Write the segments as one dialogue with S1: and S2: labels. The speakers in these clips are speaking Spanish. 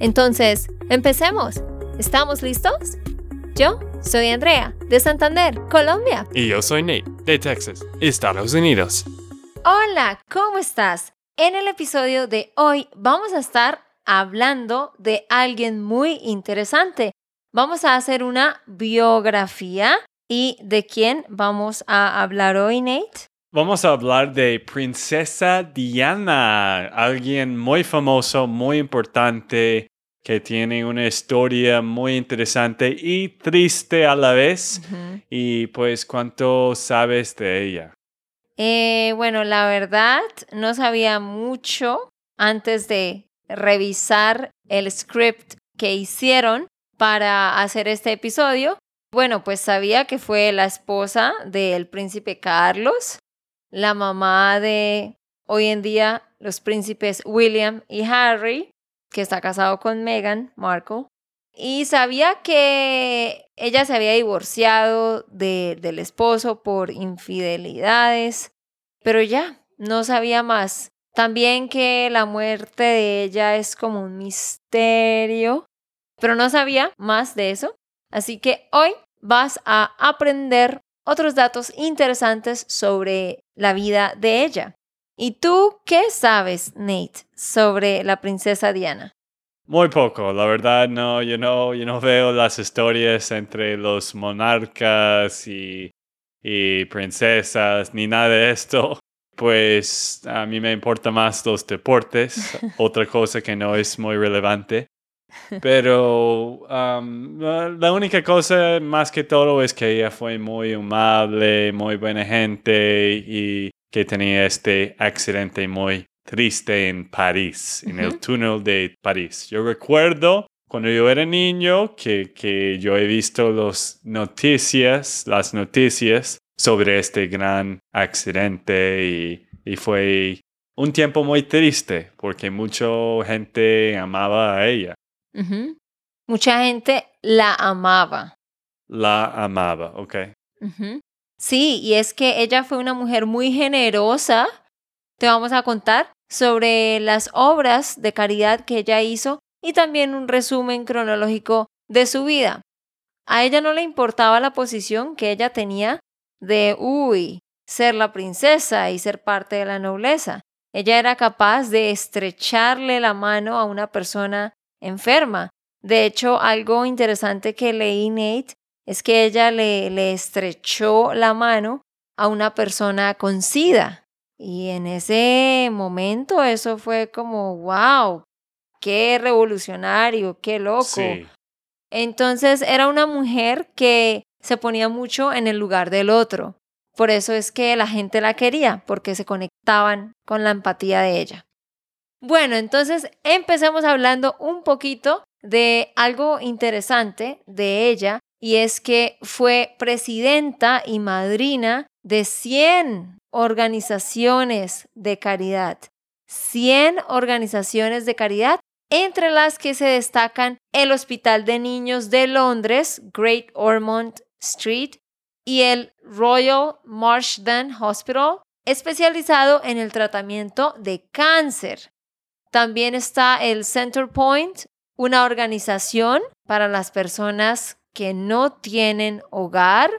S1: Entonces, empecemos. ¿Estamos listos? Yo soy Andrea, de Santander, Colombia.
S2: Y yo soy Nate, de Texas, Estados Unidos.
S1: Hola, ¿cómo estás? En el episodio de hoy vamos a estar hablando de alguien muy interesante. Vamos a hacer una biografía ¿Y de quién vamos a hablar hoy, Nate?
S2: Vamos a hablar de Princesa Diana, alguien muy famoso, muy importante, que tiene una historia muy interesante y triste a la vez. Y pues, ¿cuánto sabes de ella?
S1: Eh, bueno, la verdad, no sabía mucho antes de revisar el script que hicieron para hacer este episodio, bueno, pues sabía que fue la esposa del príncipe Carlos, la mamá de hoy en día los príncipes William y Harry, que está casado con Meghan Markle. Y sabía que ella se había divorciado del esposo por infidelidades, pero ya, no sabía más. También que la muerte de ella es como un misterio, pero no sabía más de eso. Así que hoy vas a aprender otros datos interesantes sobre la vida de ella. ¿Y tú qué sabes, Nate, sobre la princesa Diana?
S2: Muy poco, la verdad no, yo no, yo no veo las historias entre los monarcas y, y princesas ni nada de esto. Pues a mí me importa más los deportes, otra cosa que no es muy relevante. Pero la única cosa más que todo es que ella fue muy amable, muy buena gente y que tenía este accidente muy triste en París, en el túnel de París. Yo recuerdo cuando yo era niño que, que yo he visto las noticias, las noticias sobre este gran accidente y, y fue un tiempo muy triste porque mucha gente amaba a ella.
S1: Mucha gente la amaba.
S2: La amaba, ok.
S1: Sí, y es que ella fue una mujer muy generosa. Te vamos a contar sobre las obras de caridad que ella hizo y también un resumen cronológico de su vida. A ella no le importaba la posición que ella tenía de, uy, ser la princesa y ser parte de la nobleza. Ella era capaz de estrecharle la mano a una persona enferma. De hecho, algo interesante que leí Nate es que ella le, le estrechó la mano a una persona con SIDA. Y en ese momento eso fue como, wow, qué revolucionario, qué loco. Entonces era una mujer que se ponía mucho en el lugar del otro. Por eso es que la gente la quería, porque se conectaban con la empatía de ella. Bueno, entonces empecemos hablando un poquito de algo interesante de ella y es que fue presidenta y madrina de 100 organizaciones de caridad. 100 organizaciones de caridad, entre las que se destacan el Hospital de Niños de Londres, Great Ormond Street, y el Royal Marsden Hospital, especializado en el tratamiento de cáncer. También está el Center Point, una organización para las personas que no tienen hogar.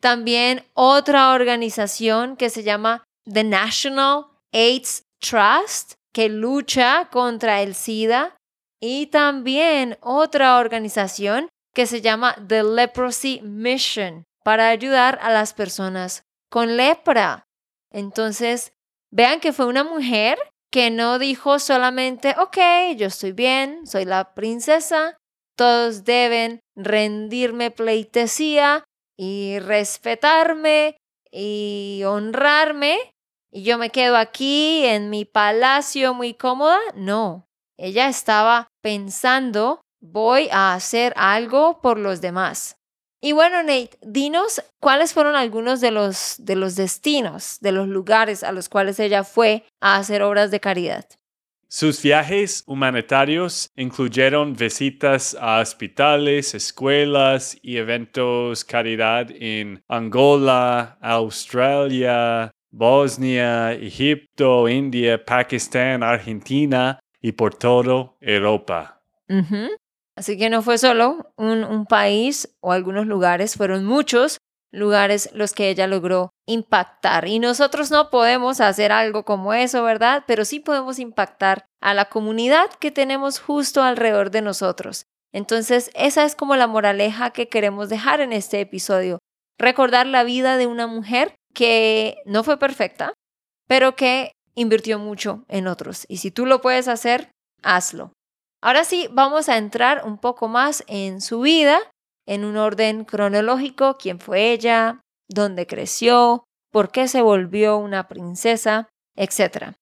S1: También otra organización que se llama The National AIDS Trust, que lucha contra el SIDA. Y también otra organización que se llama The Leprosy Mission, para ayudar a las personas con lepra. Entonces, vean que fue una mujer que no dijo solamente, ok, yo estoy bien, soy la princesa, todos deben rendirme pleitesía y respetarme y honrarme y yo me quedo aquí en mi palacio muy cómoda. No, Ella estaba pensando, voy a hacer algo por los demás. Y bueno, Nate, dinos cuáles fueron algunos de los, de los destinos, de los lugares a los cuales ella fue a hacer obras de caridad.
S2: Sus viajes humanitarios incluyeron visitas a hospitales, escuelas y eventos caridad en Angola, Australia, Bosnia, Egipto, India, Pakistán, Argentina y por todo Europa.
S1: Así que no fue solo un, país o algunos lugares, fueron muchos lugares los que ella logró impactar. Y nosotros no podemos hacer algo como eso, ¿verdad? Pero sí podemos impactar a la comunidad que tenemos justo alrededor de nosotros. Entonces, esa es como la moraleja que queremos dejar en este episodio. Recordar la vida de una mujer que no fue perfecta, pero que invirtió mucho en otros. Y si tú lo puedes hacer, hazlo. Ahora sí, vamos a entrar un poco más en su vida en un orden cronológico quién fue ella, dónde creció, por qué se volvió una princesa, etc.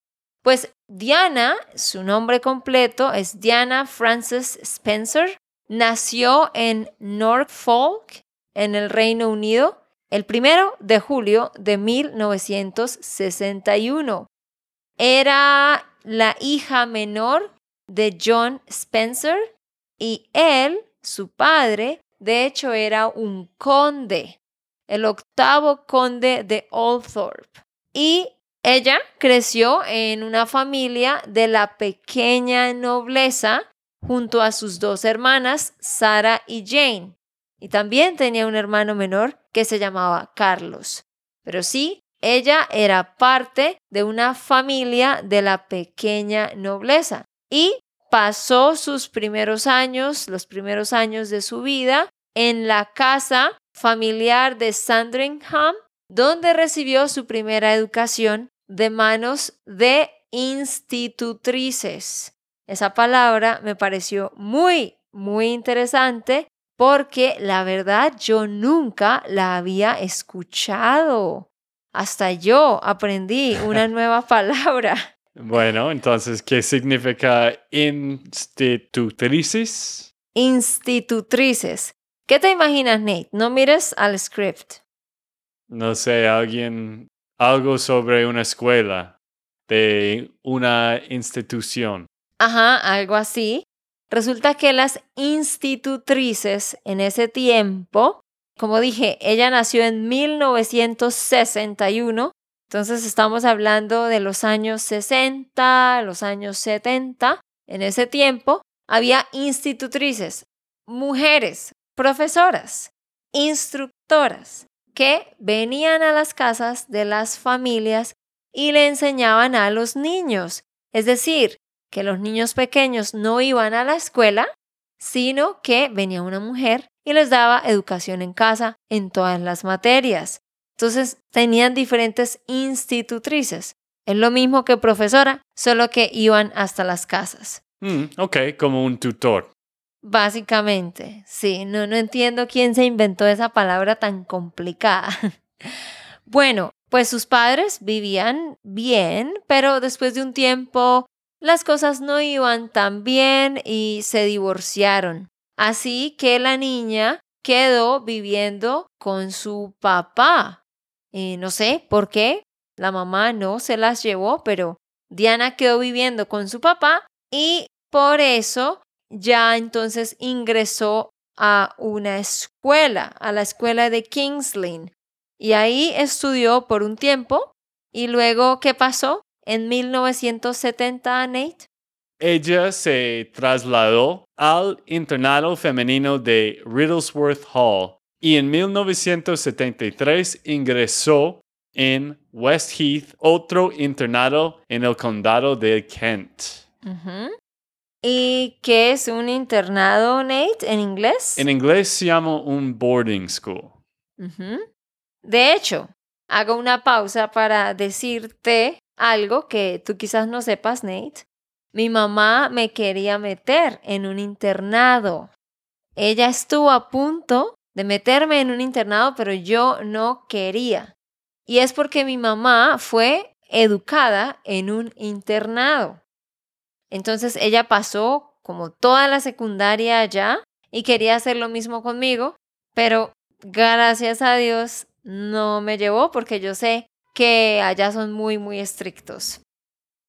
S1: Pues Diana, su nombre completo es Diana Frances Spencer, nació en Norfolk, en el Reino Unido, el primero de julio de 1961. Era la hija menor de John Spencer y él, su padre, de hecho, era un conde, el octavo conde de Oldthorpe. Y ella creció en una familia de la pequeña nobleza junto a sus dos hermanas, Sara y Jane. Y también tenía un hermano menor que se llamaba Carlos. Pero sí, ella era parte de una familia de la pequeña nobleza. Y pasó sus primeros años, los primeros años de su vida, en la casa familiar de Sandringham, donde recibió su primera educación de manos de institutrices. Esa palabra me pareció muy, muy interesante porque la verdad yo nunca la había escuchado. Hasta yo aprendí una nueva palabra.
S2: Bueno, entonces, ¿qué significa institutrices?
S1: Institutrices. ¿Qué te imaginas, Nate? No mires al script.
S2: No sé, alguien, algo sobre una escuela, de una institución.
S1: Ajá, algo así. Resulta que las institutrices en ese tiempo, como dije, ella nació en 1961 entonces estamos hablando de los años 60, los años 70. En ese tiempo había institutrices, mujeres, profesoras, instructoras, que venían a las casas de las familias y le enseñaban a los niños. Es decir, que los niños pequeños no iban a la escuela, sino que venía una mujer y les daba educación en casa en todas las materias. Entonces tenían diferentes institutrices. Es lo mismo que profesora, solo que iban hasta las casas.
S2: Mm, ok, como un tutor.
S1: Básicamente, sí, no, no entiendo quién se inventó esa palabra tan complicada. bueno, pues sus padres vivían bien, pero después de un tiempo las cosas no iban tan bien y se divorciaron. Así que la niña quedó viviendo con su papá. Y no sé por qué la mamá no se las llevó, pero Diana quedó viviendo con su papá y por eso ya entonces ingresó a una escuela, a la escuela de King's Y ahí estudió por un tiempo. ¿Y luego qué pasó? En 1970, Nate.
S2: Ella se trasladó al internado femenino de Riddlesworth Hall y en 1973 ingresó en West Heath, otro internado en el condado de Kent.
S1: ¿Y qué es un internado, Nate, en inglés?
S2: En inglés se llama un boarding school.
S1: De hecho, hago una pausa para decirte algo que tú quizás no sepas, Nate. Mi mamá me quería meter en un internado. Ella estuvo a punto de meterme en un internado, pero yo no quería. Y es porque mi mamá fue educada en un internado. Entonces ella pasó como toda la secundaria allá y quería hacer lo mismo conmigo, pero gracias a Dios no me llevó porque yo sé que allá son muy, muy estrictos.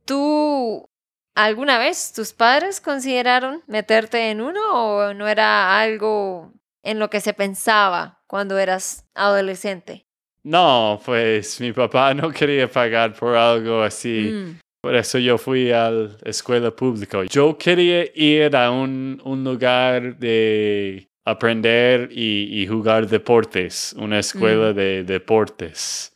S1: ¿Tú alguna vez tus padres consideraron meterte en uno o no era algo en lo que se pensaba cuando eras adolescente?
S2: No, pues mi papá no quería pagar por algo así.
S1: Mm,
S2: Por eso yo fui a la escuela pública. Yo quería ir a un, un lugar de aprender y, y jugar deportes, una escuela de deportes.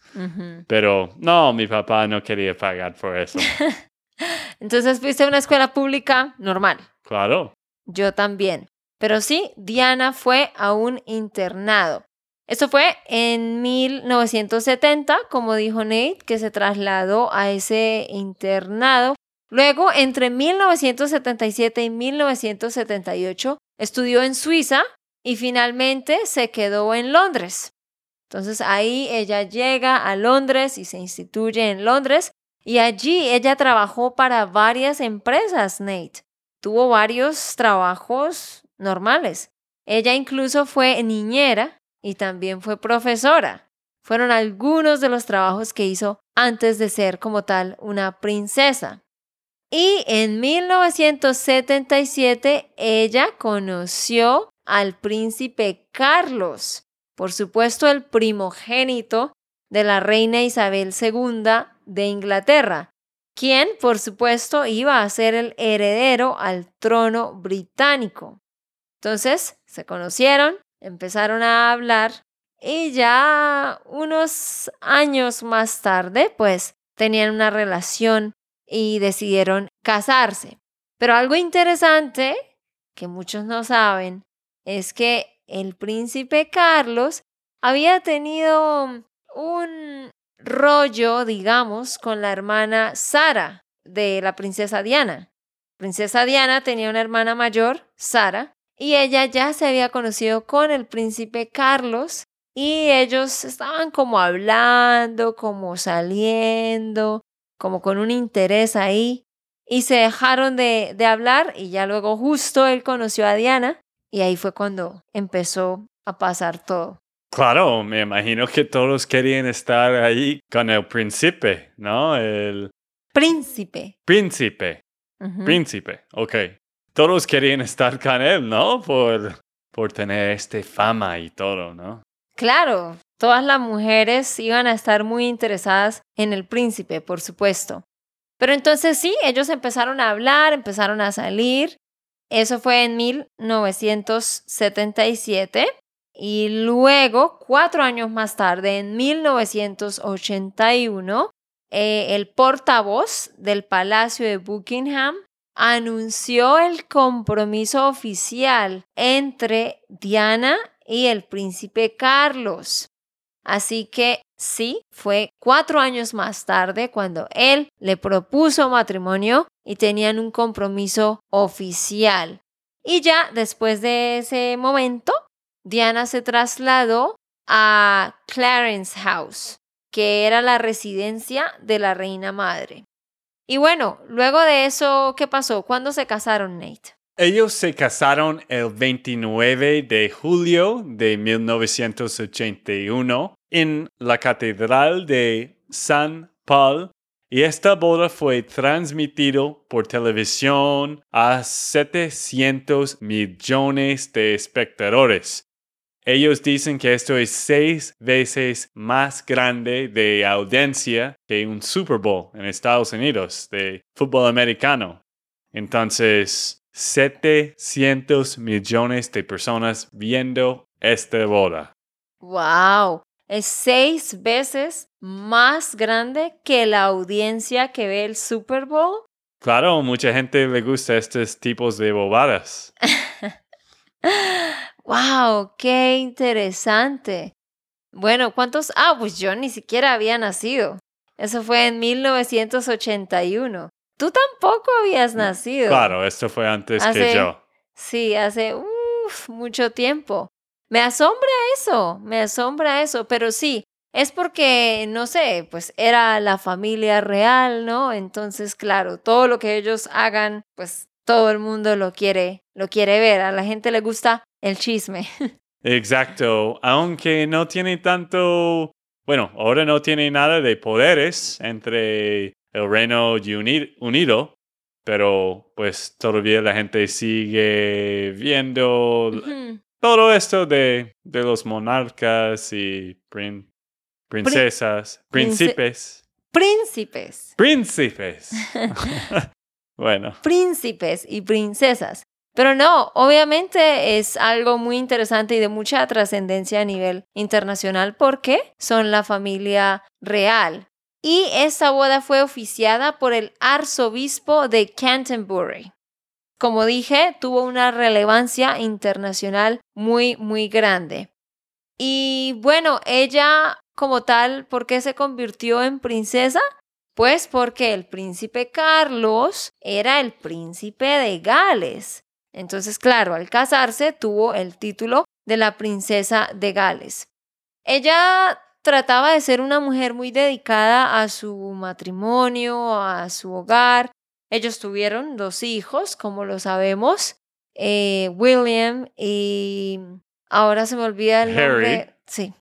S2: Pero no, mi papá no quería pagar por eso.
S1: Entonces fuiste a una escuela pública normal.
S2: claro.
S1: Yo también. Pero sí, Diana fue a un internado. Eso fue en 1970, como dijo Nate, que se trasladó a ese internado. Luego, entre 1977 y 1978, estudió en Suiza y finalmente se quedó en Londres. Entonces ahí ella llega a Londres y se instituye en Londres y allí ella trabajó para varias empresas, Nate tuvo varios trabajos normales. Ella incluso fue niñera y también fue profesora. Fueron algunos de los trabajos que hizo antes de ser como tal una princesa. Y en 1977 ella conoció al príncipe Carlos, por supuesto el primogénito de la reina Isabel II de Inglaterra, quien por supuesto iba a ser el heredero al trono británico. Entonces se conocieron, empezaron a hablar y ya unos años más tarde pues tenían una relación y decidieron casarse. Pero algo interesante que muchos no saben es que el príncipe Carlos había tenido un rollo, digamos, con la hermana Sara de la princesa Diana. Princesa Diana tenía una hermana mayor, Sara, y ella ya se había conocido con el príncipe Carlos y ellos estaban como hablando, como saliendo, como con un interés ahí y se dejaron de, de hablar y ya luego justo él conoció a Diana y ahí fue cuando empezó a pasar todo.
S2: Claro, me imagino que todos querían estar ahí con el príncipe, ¿no? El
S1: Príncipe.
S2: príncipe. Príncipe, ok. Todos querían estar con él, ¿no? Por, por tener este fama y todo, ¿no?
S1: Claro, todas las mujeres iban a estar muy interesadas en el príncipe, por supuesto. Pero entonces sí, ellos empezaron a hablar, empezaron a salir. Eso fue en 1977. Y luego, cuatro años más tarde, en 1981, eh, el portavoz del Palacio de Buckingham anunció el compromiso oficial entre Diana y el príncipe Carlos. Así que sí, fue cuatro años más tarde cuando él le propuso matrimonio y tenían un compromiso oficial. Y ya después de ese momento, Diana se trasladó a Clarence House, que era la residencia de la reina madre. Y bueno, luego de eso, ¿qué pasó? ¿Cuándo se casaron, Nate?
S2: Ellos se casaron el 29 de julio de 1981 en la Catedral de San Paul y esta boda fue transmitido por televisión a 700 millones de espectadores. Ellos dicen que esto es seis veces más grande de audiencia que un Super Bowl en Estados Unidos de fútbol americano. Entonces, 700 millones de personas viendo esta boda.
S1: ¡Wow! Es seis veces más grande que la audiencia que ve el Super Bowl.
S2: Claro, mucha gente le gusta estos tipos de bobadas.
S1: ¡Wow! ¡Qué interesante! Bueno, ¿cuántos? Ah, pues yo ni siquiera había nacido. Eso fue en 1981. Tú tampoco habías nacido.
S2: Claro, esto fue antes que
S1: Hace-
S2: yo.
S1: Sí, hace uf, mucho tiempo. Me asombra eso, me asombra eso, pero sí, es porque, no sé, pues era la familia real, ¿no? Entonces, claro, todo lo que ellos hagan, pues todo el mundo lo quiere, lo quiere ver. A la gente le gusta el chisme.
S2: Exacto, aunque no tiene tanto, bueno, ahora no tiene nada de poderes entre el Reino Unido, pero pues todavía la gente sigue viendo todo esto de, de los monarcas y princesas, príncipes.
S1: Príncipes.
S2: Príncipes. bueno.
S1: Príncipes y princesas. Pero no, obviamente es algo muy interesante y de mucha trascendencia a nivel internacional porque son la familia real. Y esta boda fue oficiada por el arzobispo de Canterbury. Como dije, tuvo una relevancia internacional muy, muy grande. Y bueno, ella como tal, ¿por qué se convirtió en princesa? Pues porque el príncipe Carlos era el príncipe de Gales. Entonces, claro, al casarse tuvo el título de la princesa de Gales. Ella trataba de ser una mujer muy dedicada a su matrimonio, a su hogar. Ellos tuvieron dos hijos, como lo sabemos, eh, William y ahora se me olvida el nombre. Sí,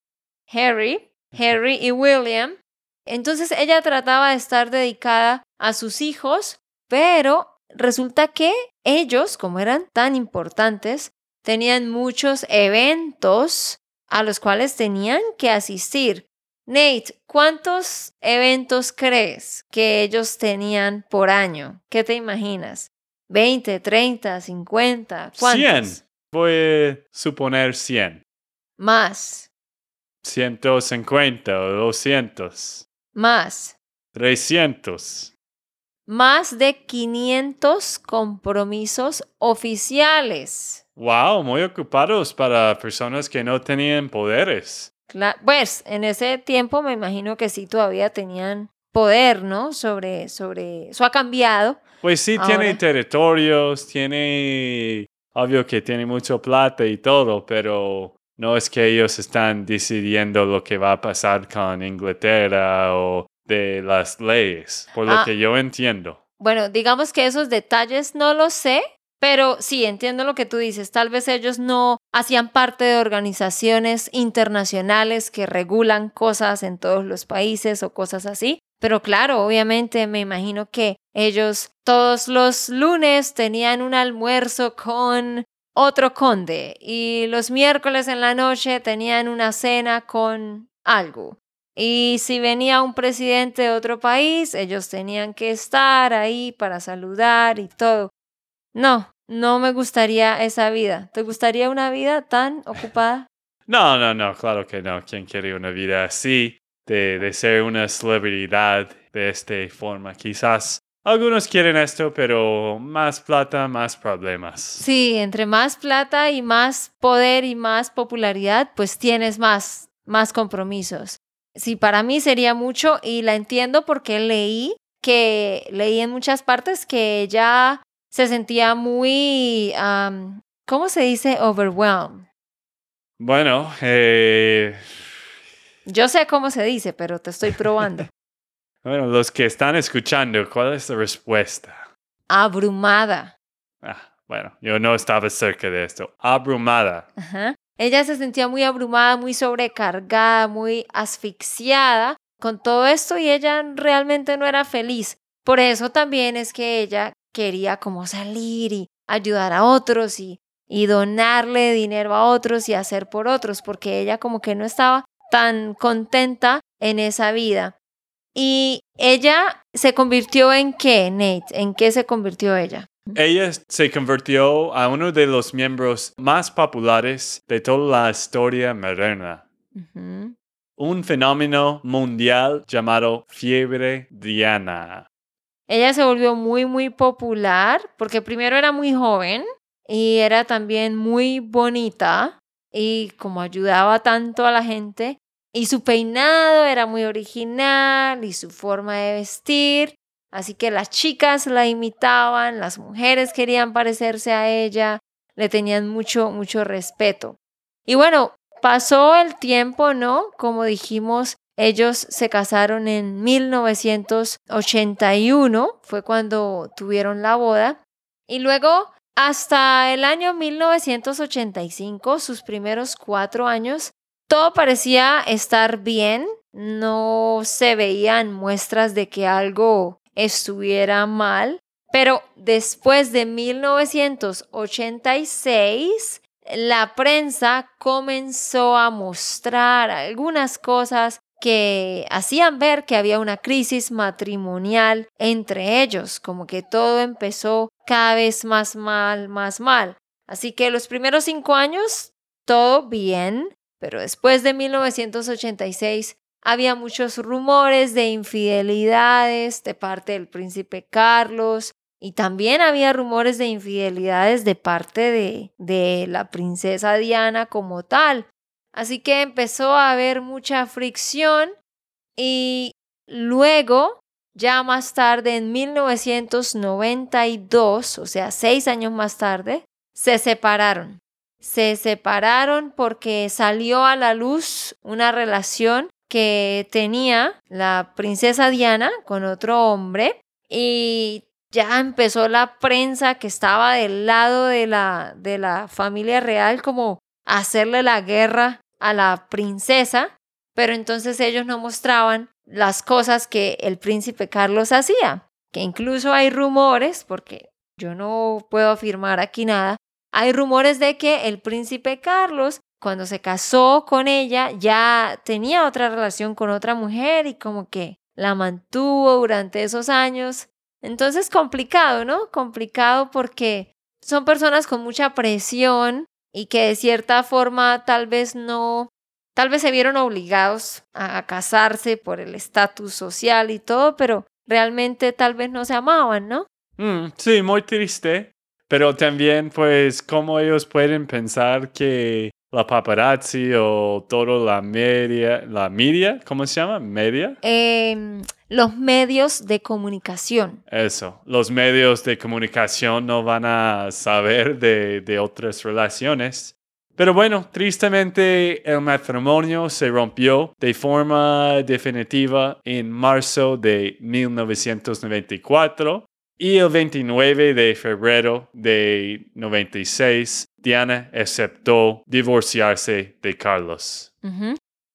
S1: Harry, Harry y William. Entonces ella trataba de estar dedicada a sus hijos, pero resulta que ellos, como eran tan importantes, tenían muchos eventos a los cuales tenían que asistir. Nate, ¿cuántos eventos crees que ellos tenían por año? ¿Qué te imaginas? ¿20, 30, 50? ¿Cuántos?
S2: 100. Voy a suponer 100.
S1: Más.
S2: 150 o 200.
S1: Más.
S2: 300
S1: más de 500 compromisos oficiales.
S2: Wow, muy ocupados para personas que no tenían poderes.
S1: pues en ese tiempo me imagino que sí todavía tenían poder, ¿no? Sobre, sobre, eso ha cambiado.
S2: Pues sí, tiene territorios, tiene, obvio que tiene mucho plata y todo, pero no es que ellos están decidiendo lo que va a pasar con Inglaterra o de las leyes, por lo ah. que yo entiendo.
S1: Bueno, digamos que esos detalles no los sé, pero sí, entiendo lo que tú dices. Tal vez ellos no hacían parte de organizaciones internacionales que regulan cosas en todos los países o cosas así. Pero claro, obviamente me imagino que ellos todos los lunes tenían un almuerzo con otro conde y los miércoles en la noche tenían una cena con algo. Y si venía un presidente de otro país, ellos tenían que estar ahí para saludar y todo. No, no me gustaría esa vida. ¿Te gustaría una vida tan ocupada?
S2: No, no, no, claro que no. ¿Quién quiere una vida así? De, de ser una celebridad de esta forma. Quizás algunos quieren esto, pero más plata, más problemas.
S1: Sí, entre más plata y más poder y más popularidad, pues tienes más, más compromisos. Sí, para mí sería mucho y la entiendo porque leí que leí en muchas partes que ella se sentía muy, ¿cómo se dice? Overwhelmed.
S2: Bueno, eh...
S1: yo sé cómo se dice, pero te estoy probando.
S2: bueno, los que están escuchando, ¿cuál es la respuesta?
S1: Abrumada.
S2: Ah, bueno, yo no estaba cerca de esto. Abrumada.
S1: Ajá. Ella se sentía muy abrumada, muy sobrecargada, muy asfixiada con todo esto y ella realmente no era feliz. Por eso también es que ella quería como salir y ayudar a otros y, y donarle dinero a otros y hacer por otros, porque ella como que no estaba tan contenta en esa vida. Y ella se convirtió en qué, Nate? ¿En qué se convirtió ella?
S2: Ella se convirtió a uno de los miembros más populares de toda la historia moderna. Un fenómeno mundial llamado fiebre Diana.
S1: Ella se volvió muy, muy popular porque primero era muy joven y era también muy bonita y como ayudaba tanto a la gente y su peinado era muy original y su forma de vestir Así que las chicas la imitaban, las mujeres querían parecerse a ella, le tenían mucho, mucho respeto. Y bueno, pasó el tiempo, ¿no? Como dijimos, Ellos se casaron en 1981, fue cuando tuvieron la boda. Y luego, hasta el año 1985, sus primeros cuatro años, todo parecía estar bien. No se veían muestras de que algo estuviera mal. Pero después de 1986, la prensa comenzó a mostrar algunas cosas que hacían ver que había una crisis matrimonial entre ellos, como que todo empezó cada vez más mal, más mal. Así que los primeros cinco años, todo bien, pero después de 1986 había muchos rumores de infidelidades de parte del príncipe Carlos y también había rumores de infidelidades de parte de, de la princesa Diana como tal. Así que empezó a haber mucha fricción y luego, ya más tarde, en 1992, o sea, seis años más tarde, se separaron. Se separaron porque salió a la luz una relación que tenía la princesa Diana con otro hombre y ya empezó la prensa que estaba del lado de la, de la familia real como hacerle la guerra a la princesa, pero entonces ellos no mostraban las cosas que el príncipe Carlos hacía, que incluso hay rumores, porque yo no puedo afirmar aquí nada, hay rumores de que el príncipe Carlos, cuando se casó con ella, ya tenía otra relación con otra mujer y como que la mantuvo durante esos años. Entonces complicado, ¿no? Complicado porque son personas con mucha presión y que de cierta forma tal vez no, tal vez se vieron obligados a, casarse por el estatus social y todo, pero realmente tal vez no se amaban, ¿no?
S2: Mm, sí, muy triste, pero también pues cómo ellos pueden pensar que la paparazzi o todo la media, la media, ¿cómo se llama? ¿Media?
S1: Eh, los medios de comunicación.
S2: Eso, los medios de comunicación no van a saber de, de otras relaciones. Pero bueno, tristemente el matrimonio se rompió de forma definitiva en marzo de 1994 y el 29 de febrero de 96 Diana aceptó divorciarse de Carlos.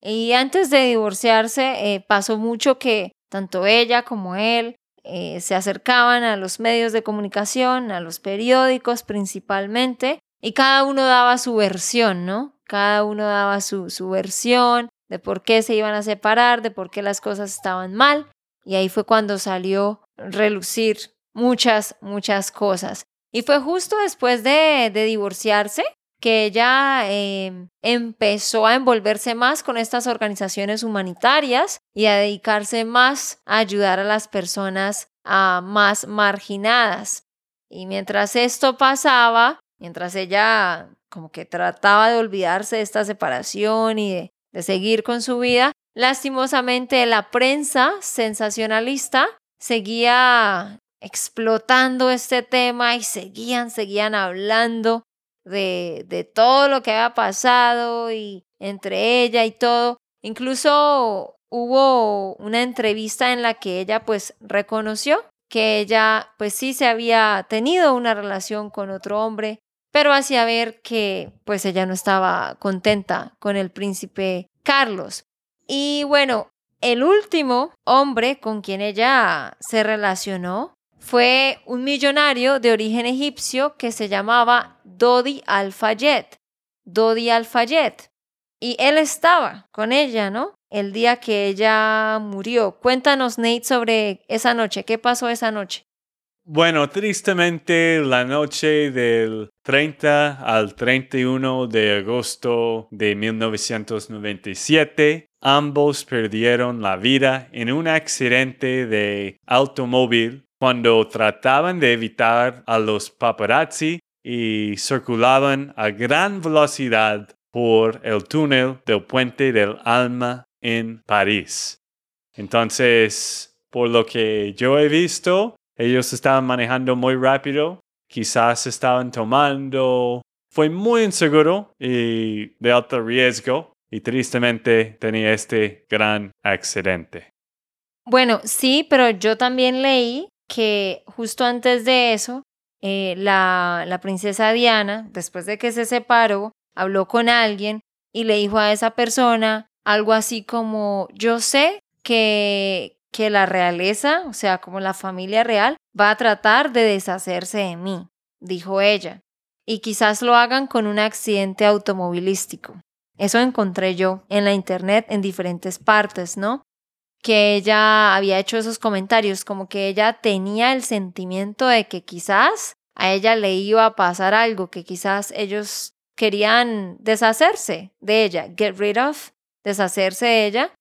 S1: Y antes de divorciarse eh, pasó mucho que tanto ella como él eh, se acercaban a los medios de comunicación, a los periódicos principalmente, y cada uno daba su versión, ¿no? Cada uno daba su, su versión de por qué se iban a separar, de por qué las cosas estaban mal, y ahí fue cuando salió relucir muchas, muchas cosas. Y fue justo después de, de divorciarse que ella em, empezó a envolverse más con estas organizaciones humanitarias y a dedicarse más a ayudar a las personas más marginadas. Y mientras esto pasaba, mientras ella como que trataba de olvidarse de esta separación y de, de seguir con su vida, lastimosamente la prensa sensacionalista seguía explotando este tema y seguían, seguían hablando de, de todo lo que había pasado y entre ella y todo. Incluso hubo una entrevista en la que ella pues reconoció que ella pues sí se había tenido una relación con otro hombre, pero hacía ver que pues ella no estaba contenta con el príncipe Carlos. Y bueno, el último hombre con quien ella se relacionó fue un millonario de origen egipcio que se llamaba Dodi Al-Fayed. Dodi Al-Fayed. Y él estaba con ella, ¿no? El día que ella murió. Cuéntanos, Nate, sobre esa noche. ¿Qué pasó esa noche?
S2: Bueno, tristemente la noche del 30 al 31 de agosto de 1997, ambos perdieron la vida en un accidente de automóvil cuando trataban de evitar a los paparazzi y circulaban a gran velocidad por el túnel del puente del Alma en París. Entonces, por lo que yo he visto, ellos estaban manejando muy rápido, quizás estaban tomando. Fue muy inseguro y de alto riesgo y tristemente tenía este gran accidente.
S1: Bueno, sí, pero yo también leí que justo antes de eso, eh, la, la princesa Diana, después de que se separó, habló con alguien y le dijo a esa persona algo así como, yo sé que, que la realeza, o sea, como la familia real, va a tratar de deshacerse de mí, dijo ella, y quizás lo hagan con un accidente automovilístico. Eso encontré yo en la internet en diferentes partes, ¿no? Que ella había hecho esos comentarios, como que ella tenía el sentimiento de que quizás a ella le iba a pasar algo, que quizás ellos querían deshacerse de ella, get rid of, deshacerse de ella.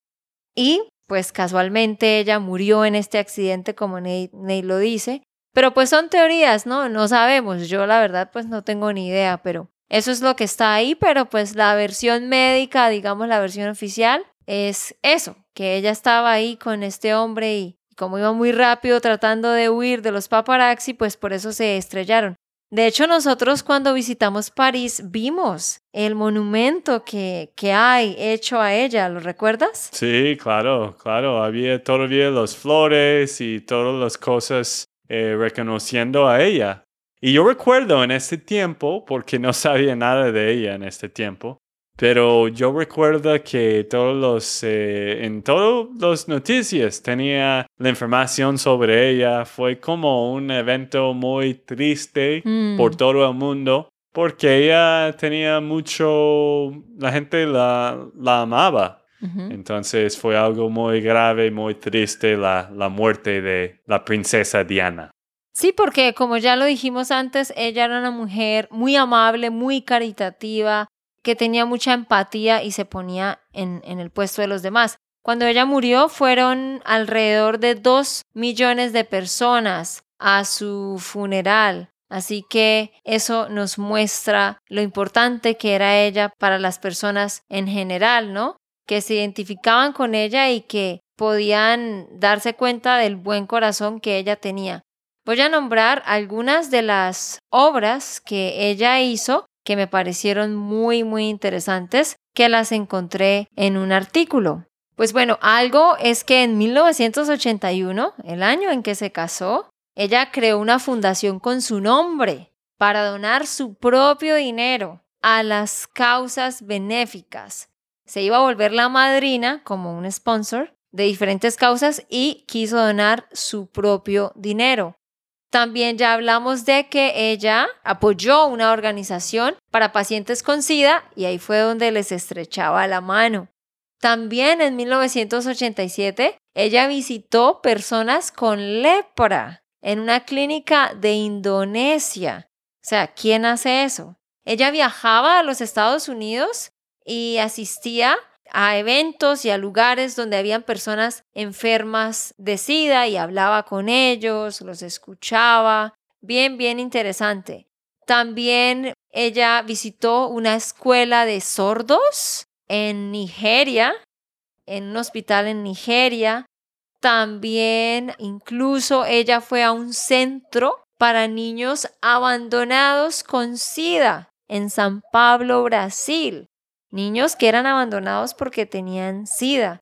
S1: Y pues casualmente ella murió en este accidente, como Nate, lo dice. Pero pues son teorías, ¿no? No sabemos. Yo la verdad pues no tengo ni idea, pero eso es lo que está ahí, pero pues la versión médica, digamos la versión oficial, es eso, que ella estaba ahí con este hombre y como iba muy rápido tratando de huir de los paparazzi, pues por eso se estrellaron. De hecho, nosotros cuando visitamos París vimos el monumento que, que hay hecho a ella, ¿lo recuerdas?
S2: Sí, claro, claro. Había todavía las flores y todas las cosas eh, reconociendo a ella. Y yo recuerdo en este tiempo, porque no sabía nada de ella en este tiempo, pero yo recuerdo que todos los, eh, en todas las noticias tenía la información sobre ella. Fue como un evento muy triste por mm. todo el mundo porque ella tenía mucho, la gente la, la amaba. Entonces fue algo muy grave, muy triste la, la muerte de la princesa Diana.
S1: Sí, porque como ya lo dijimos antes, ella era una mujer muy amable, muy caritativa, que tenía mucha empatía y se ponía en, el puesto de los demás. Cuando ella murió fueron alrededor de dos millones de personas a su funeral. Así que eso nos muestra lo importante que era ella para las personas en general, ¿no? Que se identificaban con ella y que podían darse cuenta del buen corazón que ella tenía. Voy a nombrar algunas de las obras que ella hizo que me parecieron muy, muy interesantes, que las encontré en un artículo. Pues bueno, algo es que en 1981, el año en que se casó, ella creó una fundación con su nombre para donar su propio dinero a las causas benéficas. Se iba a volver la madrina como un sponsor de diferentes causas y quiso donar su propio dinero. También ya hablamos de que ella apoyó una organización para pacientes con SIDA y ahí fue donde les estrechaba la mano. También en 1987 ella visitó personas con lepra en una clínica de Indonesia. O sea, ¿quién hace eso? Ella viajaba a los Estados Unidos y asistía a eventos y a lugares donde habían personas enfermas de SIDA y hablaba con ellos, los escuchaba. Bien, bien interesante. También ella visitó una escuela de sordos en Nigeria, en un hospital en Nigeria. También incluso ella fue a un centro para niños abandonados con SIDA en San Pablo, Brasil niños que eran abandonados porque tenían SIDA.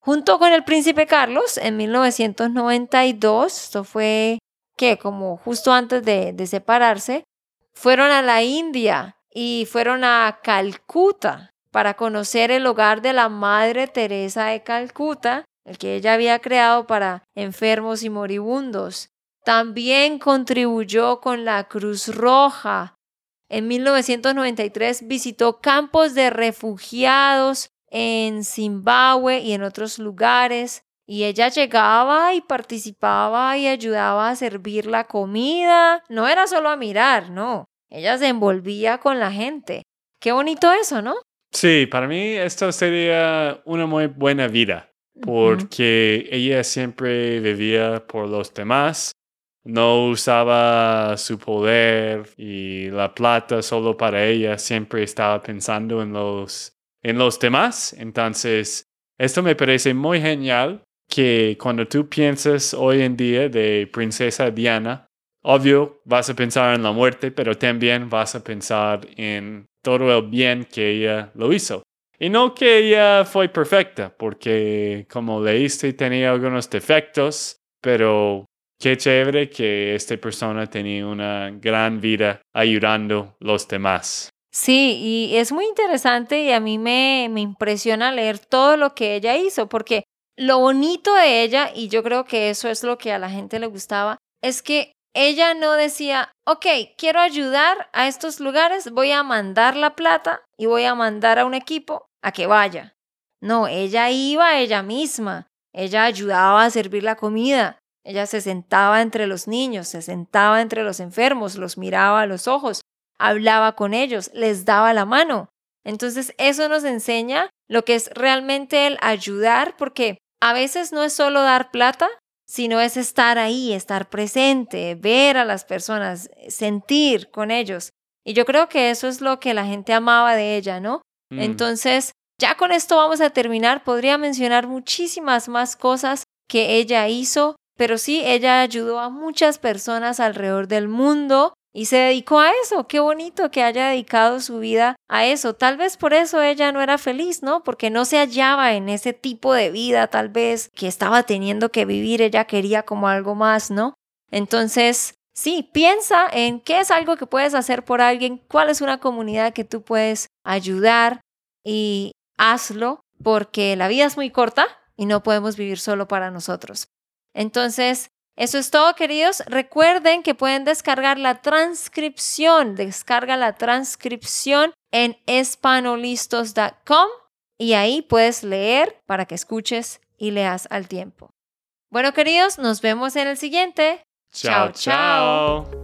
S1: Junto con el príncipe Carlos, en 1992, esto fue que como justo antes de, de separarse, fueron a la India y fueron a Calcuta para conocer el hogar de la Madre Teresa de Calcuta, el que ella había creado para enfermos y moribundos. También contribuyó con la Cruz Roja en 1993 visitó campos de refugiados en Zimbabue y en otros lugares. Y ella llegaba y participaba y ayudaba a servir la comida. No era solo a mirar, no. Ella se envolvía con la gente. Qué bonito eso, ¿no?
S2: Sí, para mí esto sería una muy buena vida, porque ella siempre vivía por los demás no usaba su poder y la plata solo para ella, siempre estaba pensando en los, en los demás. Entonces, esto me parece muy genial que cuando tú piensas hoy en día de princesa Diana, obvio vas a pensar en la muerte, pero también vas a pensar en todo el bien que ella lo hizo. Y no que ella fue perfecta, porque como leíste tenía algunos defectos, pero qué chévere que esta persona tenía una gran vida ayudando a los demás.
S1: Sí, y es muy interesante y a mí me, me impresiona leer todo lo que ella hizo, porque lo bonito de ella, y yo creo que eso es lo que a la gente le gustaba, es que ella no decía, ok, quiero ayudar a estos lugares, voy a mandar la plata y voy a mandar a un equipo a que vaya. No, ella iba ella misma, ella ayudaba a servir la comida, ella se sentaba entre los niños, se sentaba entre los enfermos, los miraba a los ojos, hablaba con ellos, les daba la mano. Entonces eso nos enseña lo que es realmente el ayudar, porque a veces no es solo dar plata, sino es estar ahí, estar presente, ver a las personas, sentir con ellos. Y yo creo que eso es lo que la gente amaba de ella, ¿no? Mm. Entonces, ya con esto vamos a terminar. Podría mencionar muchísimas más cosas que ella hizo, pero sí, ella ayudó a muchas personas alrededor del mundo y se dedicó a eso. Qué bonito que haya dedicado su vida a eso. Tal vez por eso ella no era feliz, ¿no? Porque no se hallaba en ese tipo de vida, tal vez que estaba teniendo que vivir. Ella quería como algo más, ¿no? Entonces, sí, piensa en qué es algo que puedes hacer por alguien, cuál es una comunidad que tú puedes ayudar y hazlo porque la vida es muy corta y no podemos vivir solo para nosotros. Entonces, eso es todo, queridos. Recuerden que pueden descargar la transcripción. Descarga la transcripción en espanolistos.com y ahí puedes leer para que escuches y leas al tiempo. Bueno, queridos, nos vemos en el siguiente.
S2: Chao, chao.